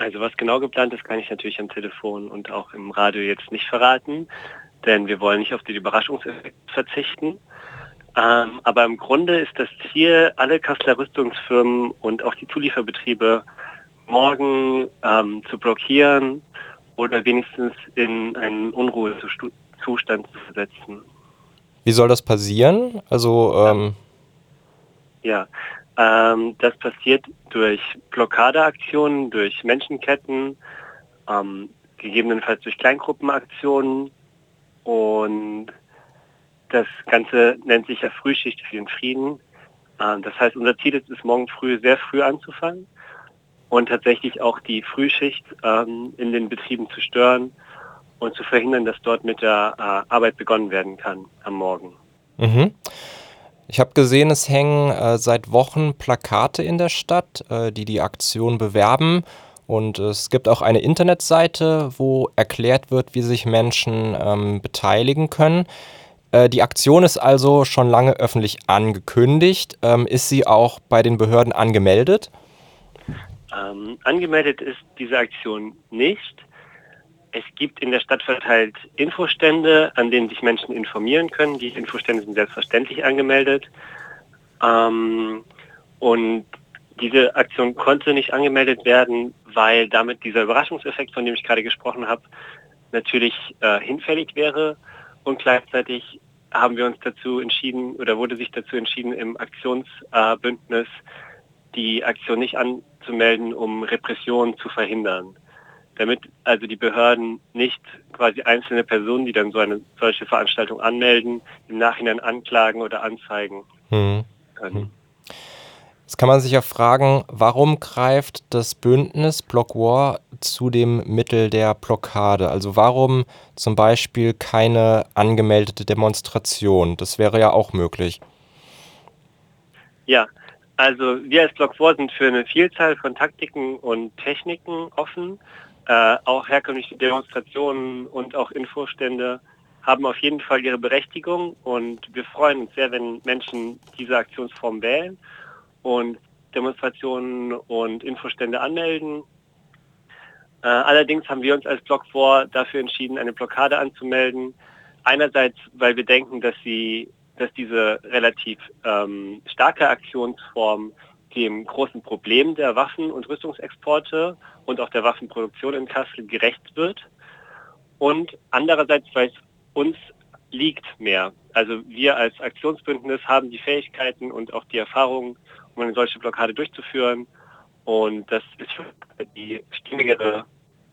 Also was genau geplant ist, kann ich natürlich am Telefon und auch im Radio jetzt nicht verraten, denn wir wollen nicht auf den Überraschungseffekt verzichten. Ähm, aber im Grunde ist das Ziel, alle Kasseler Rüstungsfirmen und auch die Zulieferbetriebe morgen ähm, zu blockieren oder wenigstens in einen Unruhezustand zu versetzen. Wie soll das passieren? Also ähm ja, ähm, das passiert durch Blockadeaktionen, durch Menschenketten, ähm, gegebenenfalls durch Kleingruppenaktionen und das Ganze nennt sich ja Frühschicht für den Frieden. Ähm, das heißt, unser Ziel ist es, morgen früh sehr früh anzufangen und tatsächlich auch die Frühschicht ähm, in den Betrieben zu stören und zu verhindern, dass dort mit der äh, Arbeit begonnen werden kann am Morgen. Mhm. Ich habe gesehen, es hängen äh, seit Wochen Plakate in der Stadt, äh, die die Aktion bewerben. Und es gibt auch eine Internetseite, wo erklärt wird, wie sich Menschen ähm, beteiligen können. Äh, die Aktion ist also schon lange öffentlich angekündigt. Ähm, ist sie auch bei den Behörden angemeldet? Ähm, angemeldet ist diese Aktion nicht. Es gibt in der Stadt verteilt Infostände, an denen sich Menschen informieren können. Die Infostände sind selbstverständlich angemeldet. Ähm, und diese Aktion konnte nicht angemeldet werden, weil damit dieser Überraschungseffekt, von dem ich gerade gesprochen habe, natürlich äh, hinfällig wäre. Und gleichzeitig haben wir uns dazu entschieden oder wurde sich dazu entschieden, im Aktionsbündnis äh, die Aktion nicht anzumelden, um Repressionen zu verhindern damit also die Behörden nicht quasi einzelne Personen, die dann so eine solche Veranstaltung anmelden, im Nachhinein anklagen oder anzeigen hm. können. Hm. Jetzt kann man sich ja fragen, warum greift das Bündnis Block War zu dem Mittel der Blockade? Also warum zum Beispiel keine angemeldete Demonstration? Das wäre ja auch möglich. Ja, also wir als Block War sind für eine Vielzahl von Taktiken und Techniken offen. Äh, auch herkömmliche Demonstrationen und auch Infostände haben auf jeden Fall ihre Berechtigung und wir freuen uns sehr, wenn Menschen diese Aktionsform wählen und Demonstrationen und Infostände anmelden. Äh, allerdings haben wir uns als Block vor dafür entschieden, eine Blockade anzumelden. Einerseits, weil wir denken, dass sie, dass diese relativ ähm, starke Aktionsform dem großen Problem der Waffen- und Rüstungsexporte und auch der Waffenproduktion in Kassel gerecht wird. Und andererseits, weil es uns liegt mehr. Also wir als Aktionsbündnis haben die Fähigkeiten und auch die Erfahrung, um eine solche Blockade durchzuführen. Und das ist die stimmigere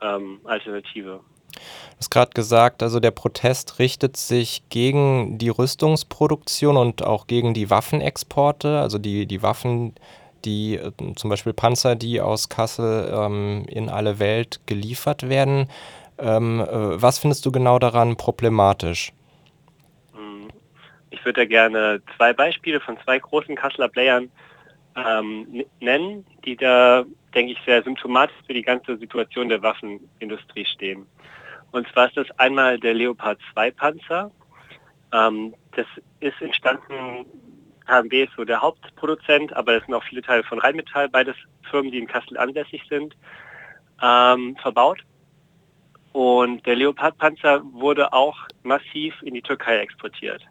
ähm, Alternative. Du hast gerade gesagt, also der Protest richtet sich gegen die Rüstungsproduktion und auch gegen die Waffenexporte, also die, die Waffen, die äh, zum Beispiel Panzer, die aus Kassel ähm, in alle Welt geliefert werden. Ähm, äh, was findest du genau daran problematisch? Hm, ich würde gerne zwei Beispiele von zwei großen Kasseler Playern ähm, nennen, die da, denke ich, sehr symptomatisch für die ganze Situation der Waffenindustrie stehen. Und zwar ist das einmal der Leopard 2 Panzer. Ähm, das ist entstanden HMB ist so der Hauptproduzent, aber es sind auch viele Teile von Rheinmetall, beides Firmen, die in Kassel ansässig sind, ähm, verbaut. Und der Leopard-Panzer wurde auch massiv in die Türkei exportiert.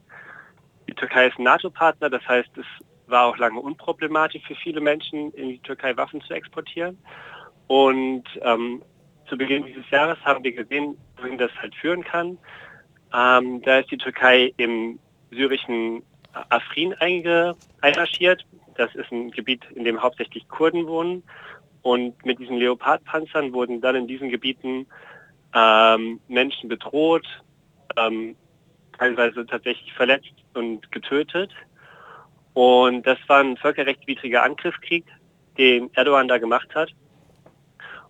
Die Türkei ist ein NATO-Partner, das heißt, es war auch lange unproblematisch für viele Menschen, in die Türkei Waffen zu exportieren. Und ähm, zu Beginn dieses Jahres haben wir gesehen, wohin das halt führen kann. Ähm, da ist die Türkei im syrischen Afrin einmarschiert. Das ist ein Gebiet, in dem hauptsächlich Kurden wohnen. Und mit diesen Leopardpanzern wurden dann in diesen Gebieten ähm, Menschen bedroht, ähm, teilweise tatsächlich verletzt und getötet. Und das war ein völkerrechtswidriger Angriffskrieg, den Erdogan da gemacht hat.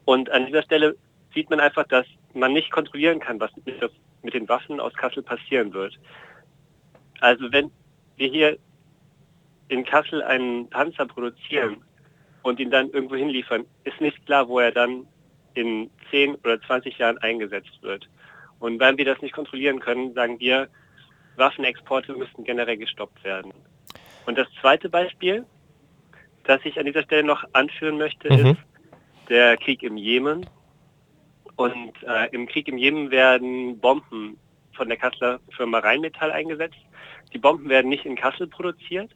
Und an dieser Stelle sieht man einfach, dass man nicht kontrollieren kann, was mit den Waffen aus Kassel passieren wird. Also wenn wir hier in Kassel einen Panzer produzieren und ihn dann irgendwo hinliefern, ist nicht klar, wo er dann in 10 oder 20 Jahren eingesetzt wird. Und weil wir das nicht kontrollieren können, sagen wir, Waffenexporte müssen generell gestoppt werden. Und das zweite Beispiel, das ich an dieser Stelle noch anführen möchte, mhm. ist, der Krieg im Jemen. Und äh, im Krieg im Jemen werden Bomben von der Kasseler Firma Rheinmetall eingesetzt. Die Bomben werden nicht in Kassel produziert,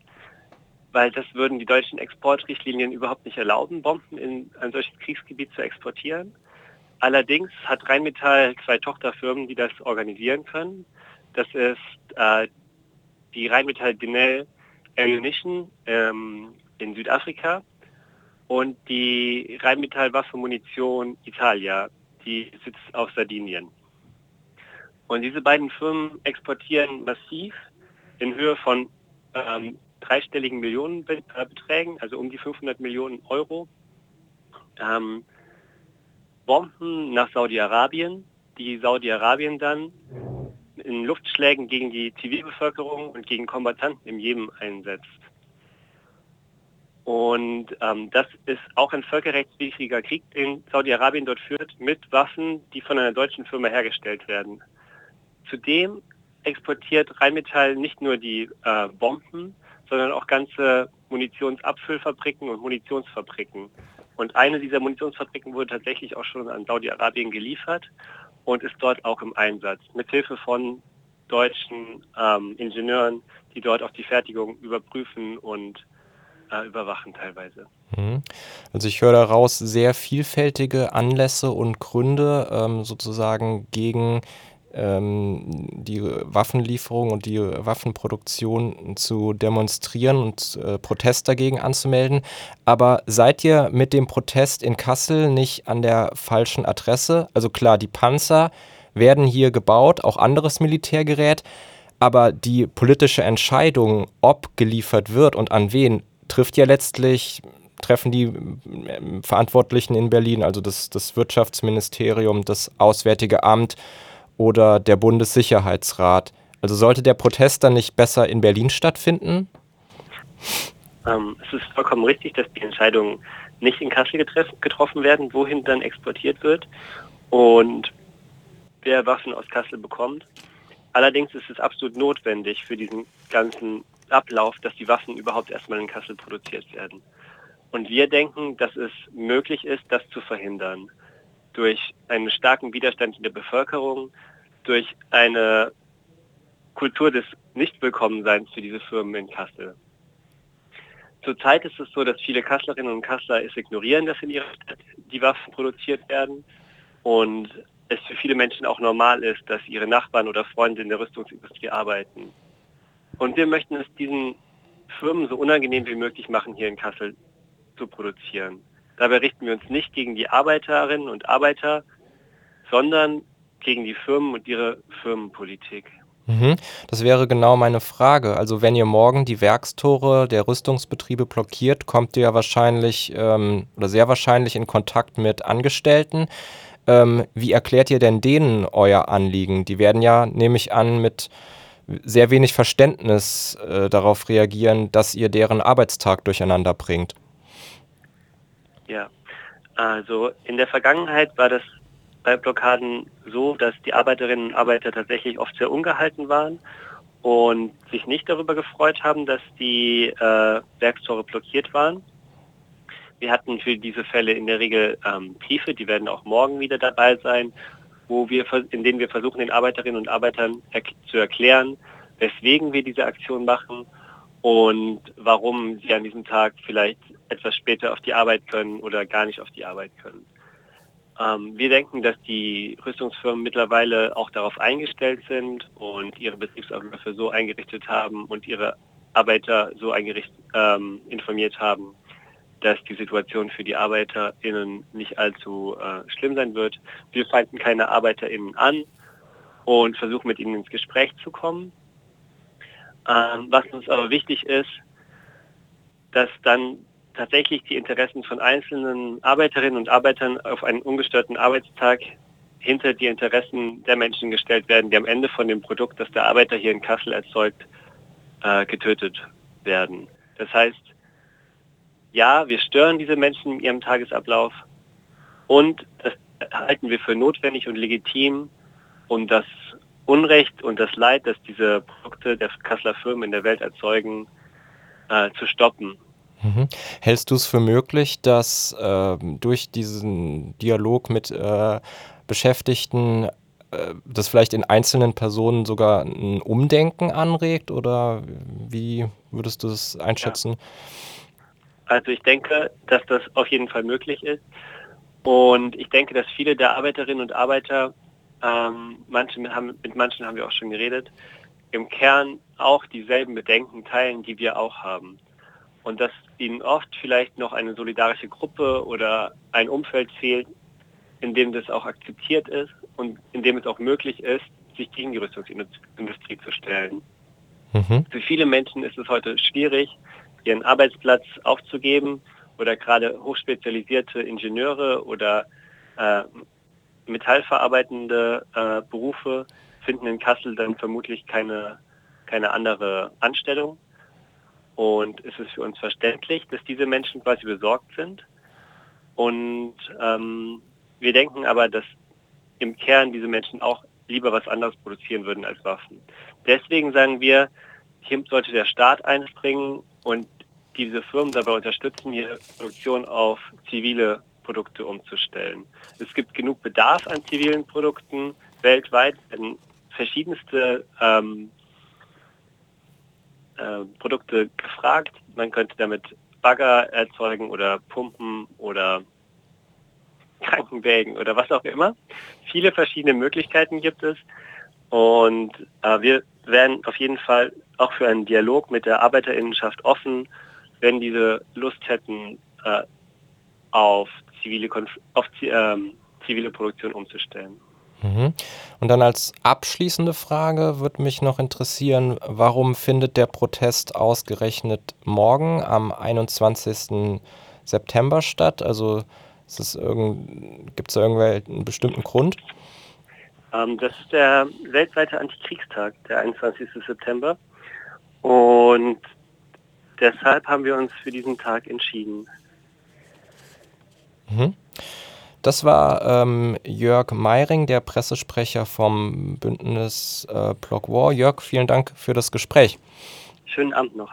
weil das würden die deutschen Exportrichtlinien überhaupt nicht erlauben, Bomben in ein solches Kriegsgebiet zu exportieren. Allerdings hat Rheinmetall zwei Tochterfirmen, die das organisieren können. Das ist äh, die Rheinmetall Denel Ammunition ähm, in Südafrika und die Rheinmetall Waffenmunition Italia, die sitzt auf Sardinien. Und diese beiden Firmen exportieren massiv in Höhe von ähm, dreistelligen Millionenbeträgen, also um die 500 Millionen Euro, ähm, Bomben nach Saudi-Arabien, die Saudi-Arabien dann in Luftschlägen gegen die Zivilbevölkerung und gegen Kombattanten im Jemen einsetzt. Und ähm, das ist auch ein völkerrechtswidriger Krieg, den Saudi-Arabien dort führt, mit Waffen, die von einer deutschen Firma hergestellt werden. Zudem exportiert Rheinmetall nicht nur die äh, Bomben, sondern auch ganze Munitionsabfüllfabriken und Munitionsfabriken. Und eine dieser Munitionsfabriken wurde tatsächlich auch schon an Saudi-Arabien geliefert und ist dort auch im Einsatz, mithilfe von deutschen ähm, Ingenieuren, die dort auch die Fertigung überprüfen und äh, überwachen teilweise. Mhm. Also ich höre daraus sehr vielfältige Anlässe und Gründe ähm, sozusagen gegen die Waffenlieferung und die Waffenproduktion zu demonstrieren und äh, Protest dagegen anzumelden. Aber seid ihr mit dem Protest in Kassel nicht an der falschen Adresse? Also klar, die Panzer werden hier gebaut, auch anderes Militärgerät, aber die politische Entscheidung, ob geliefert wird und an wen, trifft ja letztlich treffen die ähm, Verantwortlichen in Berlin, also das, das Wirtschaftsministerium, das Auswärtige Amt oder der Bundessicherheitsrat. Also sollte der Protest dann nicht besser in Berlin stattfinden? Ähm, es ist vollkommen richtig, dass die Entscheidungen nicht in Kassel getroffen werden, wohin dann exportiert wird und wer Waffen aus Kassel bekommt. Allerdings ist es absolut notwendig für diesen ganzen Ablauf, dass die Waffen überhaupt erstmal in Kassel produziert werden. Und wir denken, dass es möglich ist, das zu verhindern durch einen starken Widerstand in der Bevölkerung, durch eine Kultur des Nichtwillkommenseins für diese Firmen in Kassel. Zurzeit ist es so, dass viele Kasslerinnen und Kassler es ignorieren, dass in ihrer Stadt die Waffen produziert werden und es für viele Menschen auch normal ist, dass ihre Nachbarn oder Freunde in der Rüstungsindustrie arbeiten. Und wir möchten es diesen Firmen so unangenehm wie möglich machen, hier in Kassel zu produzieren. Dabei richten wir uns nicht gegen die Arbeiterinnen und Arbeiter, sondern gegen die Firmen und ihre Firmenpolitik. Mhm. Das wäre genau meine Frage. Also wenn ihr morgen die Werkstore der Rüstungsbetriebe blockiert, kommt ihr ja wahrscheinlich ähm, oder sehr wahrscheinlich in Kontakt mit Angestellten. Ähm, wie erklärt ihr denn denen euer Anliegen? Die werden ja, nehme ich an, mit sehr wenig Verständnis äh, darauf reagieren, dass ihr deren Arbeitstag durcheinander bringt. Ja, also in der Vergangenheit war das bei Blockaden so, dass die Arbeiterinnen und Arbeiter tatsächlich oft sehr ungehalten waren und sich nicht darüber gefreut haben, dass die äh, Werkstore blockiert waren. Wir hatten für diese Fälle in der Regel ähm, Briefe, die werden auch morgen wieder dabei sein, wo wir, in denen wir versuchen, den Arbeiterinnen und Arbeitern er zu erklären, weswegen wir diese Aktion machen und warum sie an diesem Tag vielleicht etwas später auf die Arbeit können oder gar nicht auf die Arbeit können. Ähm, wir denken, dass die Rüstungsfirmen mittlerweile auch darauf eingestellt sind und ihre Betriebsabläufe so eingerichtet haben und ihre Arbeiter so ähm, informiert haben, dass die Situation für die ArbeiterInnen nicht allzu äh, schlimm sein wird. Wir feinden keine ArbeiterInnen an und versuchen mit ihnen ins Gespräch zu kommen. Ähm, was uns aber wichtig ist, dass dann tatsächlich die Interessen von einzelnen Arbeiterinnen und Arbeitern auf einen ungestörten Arbeitstag hinter die Interessen der Menschen gestellt werden, die am Ende von dem Produkt, das der Arbeiter hier in Kassel erzeugt, äh, getötet werden. Das heißt, ja, wir stören diese Menschen in ihrem Tagesablauf und das halten wir für notwendig und legitim, um das Unrecht und das Leid, das diese Produkte der Kasseler Firmen in der Welt erzeugen, äh, zu stoppen. Mhm. Hältst du es für möglich, dass äh, durch diesen Dialog mit äh, Beschäftigten äh, das vielleicht in einzelnen Personen sogar ein Umdenken anregt oder wie würdest du das einschätzen? Ja. Also ich denke, dass das auf jeden Fall möglich ist. Und ich denke, dass viele der Arbeiterinnen und Arbeiter, ähm, manche haben, mit manchen haben wir auch schon geredet, im Kern auch dieselben Bedenken teilen, die wir auch haben. Und dass ihnen oft vielleicht noch eine solidarische Gruppe oder ein Umfeld fehlt, in dem das auch akzeptiert ist und in dem es auch möglich ist, sich gegen die Rüstungsindustrie zu stellen. Mhm. Für viele Menschen ist es heute schwierig, ihren Arbeitsplatz aufzugeben oder gerade hochspezialisierte Ingenieure oder äh, metallverarbeitende äh, Berufe finden in Kassel dann vermutlich keine, keine andere Anstellung. Und es ist für uns verständlich, dass diese Menschen quasi besorgt sind. Und ähm, wir denken aber, dass im Kern diese Menschen auch lieber was anderes produzieren würden als Waffen. Deswegen sagen wir, hier sollte der Staat einspringen und diese Firmen dabei unterstützen, ihre Produktion auf zivile Produkte umzustellen. Es gibt genug Bedarf an zivilen Produkten weltweit, werden verschiedenste ähm, äh, Produkte gefragt. Man könnte damit Bagger erzeugen oder Pumpen oder Krankenwägen oder was auch immer. Viele verschiedene Möglichkeiten gibt es und äh, wir werden auf jeden Fall auch für einen Dialog mit der Arbeiterinnenschaft offen, wenn diese Lust hätten, äh, auf, zivile, Konf auf äh, zivile Produktion umzustellen. Mhm. Und dann als abschließende Frage würde mich noch interessieren, warum findet der Protest ausgerechnet morgen am 21. September statt? Also gibt es da irgendeinen bestimmten Grund? Ähm, das ist der weltweite Antikriegstag, der 21. September. Und deshalb haben wir uns für diesen Tag entschieden. Mhm. Das war ähm, Jörg Meiring, der Pressesprecher vom Bündnis äh, Block War. Jörg, vielen Dank für das Gespräch. Schönen Abend noch.